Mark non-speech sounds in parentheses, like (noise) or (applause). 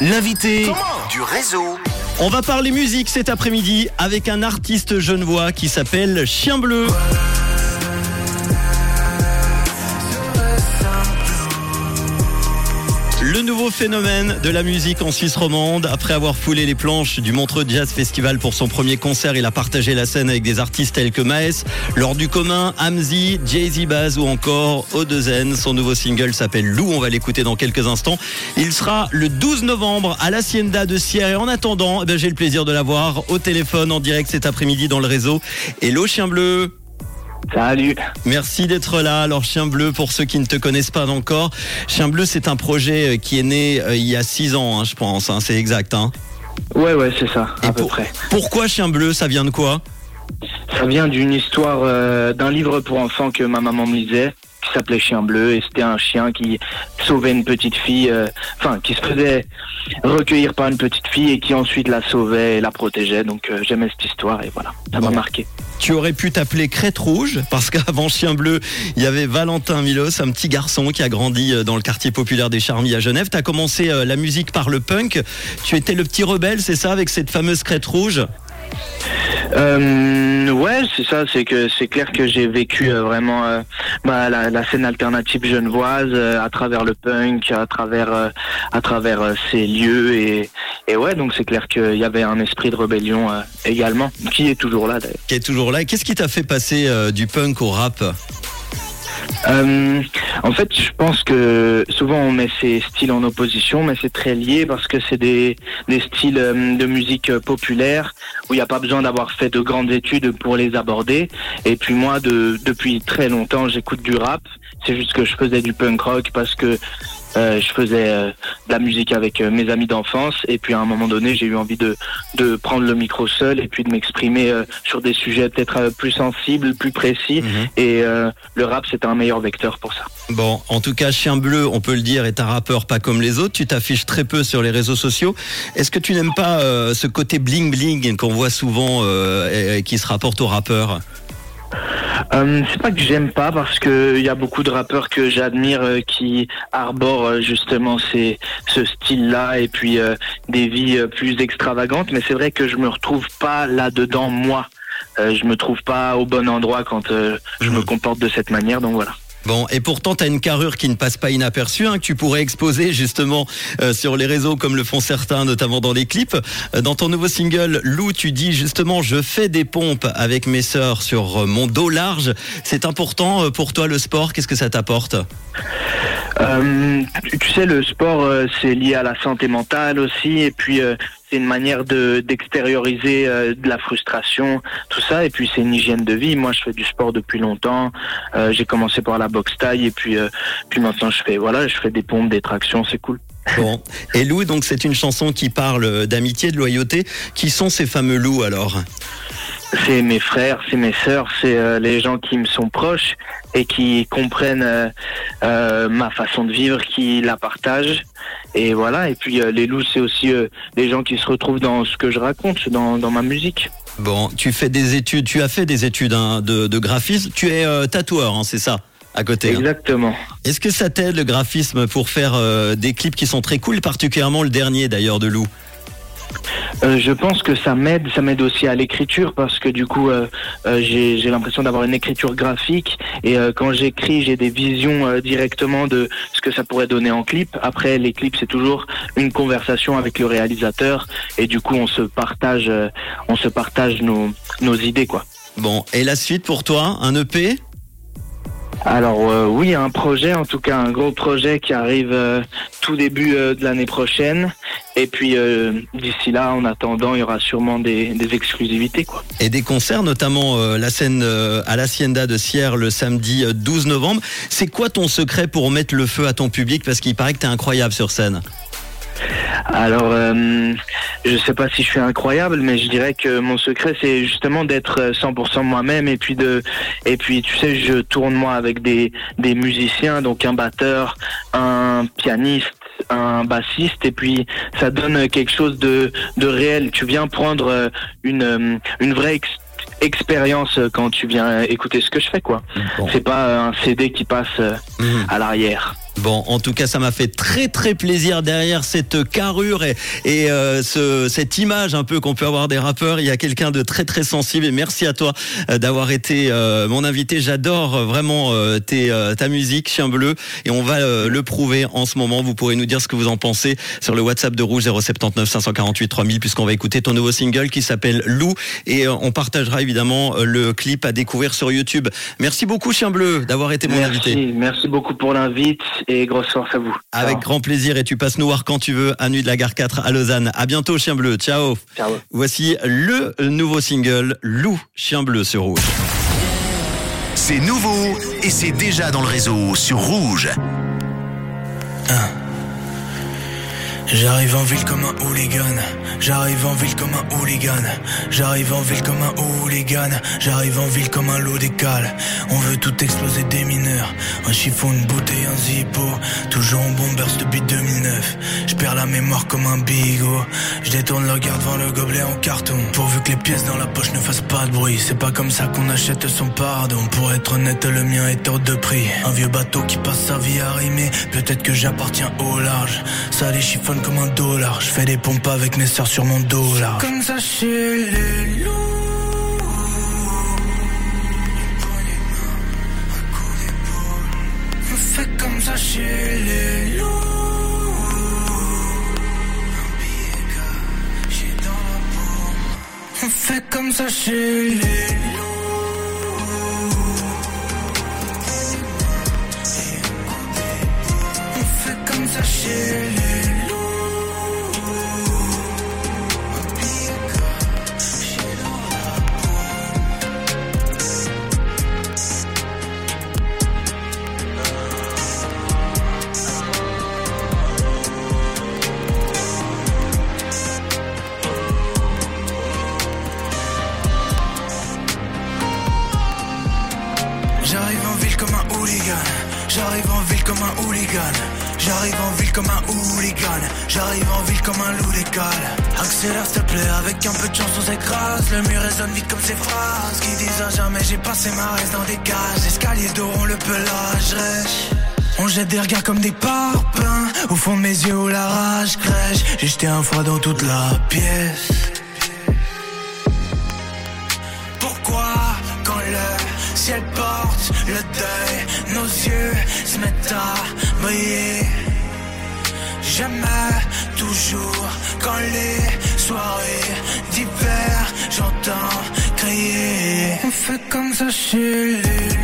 L'invité du réseau. On va parler musique cet après-midi avec un artiste genevois qui s'appelle Chien Bleu. Le nouveau phénomène de la musique en Suisse romande, après avoir foulé les planches du Montreux Jazz Festival pour son premier concert, il a partagé la scène avec des artistes tels que Maes, Lors du commun, Hamzi, Jay-Z Baz ou encore Odezen. Son nouveau single s'appelle Lou, on va l'écouter dans quelques instants. Il sera le 12 novembre à l'Hacienda de Sierre et en attendant, eh j'ai le plaisir de l'avoir au téléphone en direct cet après-midi dans le réseau. Hello Chien Bleu Salut. Merci d'être là. Alors Chien Bleu, pour ceux qui ne te connaissent pas encore, Chien Bleu, c'est un projet euh, qui est né euh, il y a six ans, hein, je pense. Hein, c'est exact. Hein. Ouais, ouais, c'est ça, à peu près. Pourquoi Chien Bleu Ça vient de quoi? Ça vient d'une histoire euh, d'un livre pour enfants que ma maman me lisait qui s'appelait Chien Bleu et c'était un chien qui sauvait une petite fille, euh, enfin qui se faisait recueillir par une petite fille et qui ensuite la sauvait et la protégeait. Donc euh, j'aimais cette histoire et voilà, ça m'a marqué. Tu aurais pu t'appeler Crête Rouge parce (laughs) qu'avant Chien Bleu, il y avait Valentin Milos, un petit garçon qui a grandi euh, dans le quartier populaire des Charmilles à Genève. Tu as commencé la musique par le punk. Tu étais le petit rebelle, c'est ça, avec cette fameuse Crête Rouge? Euh, ouais, c'est ça. C'est que c'est clair que j'ai vécu euh, vraiment euh, bah, la, scène alternative genevoise euh, à travers le punk, à travers à travers ces lieux et, et ouais. Donc c'est clair qu'il y avait un esprit de rébellion également, qui est toujours là. Qui est toujours là. Qu'est-ce qui t'a fait passer du punk au rap? Euh, en fait, je pense que souvent on met ces styles en opposition, mais c'est très lié parce que c'est des, styles euh, de musique populaire où il n'y a pas besoin d'avoir fait de grandes études pour les aborder. Et puis moi, de, depuis très longtemps, j'écoute du rap. C'est juste que je faisais du punk rock parce que euh, je faisais euh, de la musique avec euh, mes amis d'enfance et puis à un moment donné j'ai eu envie de, de prendre le micro seul et puis de m'exprimer sur des sujets peut-être plus sensibles, plus précis mhm. et le rap c'est un meilleur vecteur pour ça. Bon, en tout cas Chien Bleu, on peut le dire, est un rappeur pas comme les autres, tu t'affiches très peu sur les réseaux sociaux. Est-ce que tu n'aimes pas ce côté bling bling qu'on voit souvent et, qui se rapporte aux rappeurs? Euh, c'est pas que j'aime pas parce que il y a beaucoup de rappeurs que j'admire euh, qui arborent euh, justement ces, ce style-là et puis des vies plus extravagantes. Mais c'est vrai que je me retrouve pas là-dedans moi. je me trouve pas au bon endroit quand je me mmh. comporte de cette manière. Donc voilà. Bon, et pourtant, tu une carrure qui ne passe pas inaperçue, hein, que tu pourrais exposer justement euh, sur les réseaux comme le font certains, notamment dans les clips. Euh, dans ton nouveau single, Lou, tu dis justement, je fais des pompes avec mes sœurs sur euh, mon dos large. C'est important pour toi le sport, qu'est-ce que ça t'apporte? Tu, sais, le sport, c'est lié à la santé mentale aussi, et puis c'est une manière de d'extérioriser euh, de la frustration, tout ça. Et puis c'est une hygiène de vie. Moi, je fais du sport depuis longtemps. Euh, j'ai commencé par la boxe taille et puis euh, puis maintenant je fais voilà, je fais des pompes, des tractions, c'est cool. Bon. Et Lou, donc c'est une chanson qui parle d'amitié, de loyauté. Qui sont ces fameux loups alors? C'est mes frères, c'est mes sœurs, c'est euh, les gens qui me sont proches et qui comprennent euh, euh, ma façon de vivre, qui la partagent. Et voilà, et puis les loups, c'est aussi les gens qui se retrouvent dans ce que je raconte, dans, dans ma musique. Bon, tu fais des études, tu as fait des études hein, de, de, graphisme, tu es tatoueur, hein, c'est ça à côté. Hein. Exactement. Est-ce que ça t'aide le graphisme pour faire des clips qui sont très cool, particulièrement le dernier d'ailleurs de Lou? Euh, je pense que ça m'aide, ça m'aide aussi à l'écriture parce que du coup euh, euh, j'ai l'impression d'avoir une écriture graphique et quand j'écris j'ai des visions directement de ce que ça pourrait donner en clip. Après les clips c'est toujours une conversation avec le réalisateur et du coup on se partage, on se partage nos, nos idées quoi. Bon et la suite pour toi, un EP alors euh, oui, un projet, en tout cas un gros projet qui arrive euh, tout début euh, de l'année prochaine. Et puis d'ici là, en attendant, il y aura sûrement des, exclusivités. Quoi. Et des concerts, notamment la scène à l'Hacienda de Sierre le samedi 12 novembre. C'est quoi ton secret pour mettre le feu à ton public? Parce qu'il paraît que tu incroyable sur scène. Alors, euh, je sais pas si je suis incroyable, mais je dirais que mon secret, c'est justement d'être 100% moi-même et puis de, et puis tu sais, je tourne moi avec des des musiciens, donc un batteur, un pianiste, un bassiste et puis ça donne quelque chose de, de réel. Tu viens prendre euh, une, euh, une vraie expérience quand tu viens écouter ce que je fais quoi. C'est pas un CD qui passe mhm. à l'arrière. Bon, en tout cas, ça m'a fait très très plaisir derrière cette carrure et, et euh, ce, cette image un peu qu'on peut avoir des rappeurs. Il y a quelqu'un de très très sensible et merci à toi euh, d'avoir été euh, mon invité. J'adore vraiment tes, ta musique, Chien Bleu, et on va le prouver en ce moment. Vous pourrez nous dire ce que vous en pensez sur le WhatsApp de Rouge 079 548 3000 puisqu'on va écouter ton nouveau single qui s'appelle Lou et on partagera évidemment le clip à découvrir sur YouTube. Merci beaucoup, Chien Bleu, d'avoir été mon invité. Merci beaucoup pour l'invite et grosse force à vous. Avec grand plaisir et tu passes nous voir quand tu veux à Nuit de la Gare 4 à Lausanne. À bientôt Chien Bleu. Ciao. Ciao. Voici le nouveau single Loup Chien Bleu sur Rouge. C'est nouveau et c'est déjà dans le réseau sur Rouge. J'arrive en ville comme un hooligan. J'arrive en ville comme un hooligan. J'arrive en ville comme un hooligan. J'arrive en ville comme un lot d'écale. On veut tout exploser des mineurs. Un chiffon, une bouteille, un zippo. Toujours en bombers depuis 2009. Je perds la mémoire comme un bigot. Je détourne le regard devant le gobelet en carton. Pourvu que les pièces dans la poche ne fassent pas de bruit. C'est pas comme ça qu'on achète son pardon. Pour être honnête, le mien est hors de prix. Un vieux bateau qui passe sa vie à rimer. Peut-être que j'appartiens au large. Ça les chiffonne comme un dollar. Je fais des pompes avec mes sœurs sur mon dollar. Comme ça chez les loups. On fait comme ça chez les loups. On fait comme ça chez les J'arrive en ville comme un hooligan. J'arrive en ville comme un hooligan. J'arrive en ville comme un loup d'école. Accélère s'il te plaît, avec un peu de chance on s'écrase. Le mur résonne vite comme ces phrases qui disent à jamais j'ai passé ma reste dans des cages. Escaliers d'or, le pelage rêche. On jette des regards comme des parpaings Au fond de mes yeux où la rage crèche J'ai jeté un froid dans toute la pièce Pourquoi quand le ciel le deuil nos yeux se mettent à briller. Jamais, toujours, quand les soirées d'hiver, j'entends crier. On fait comme ça chez les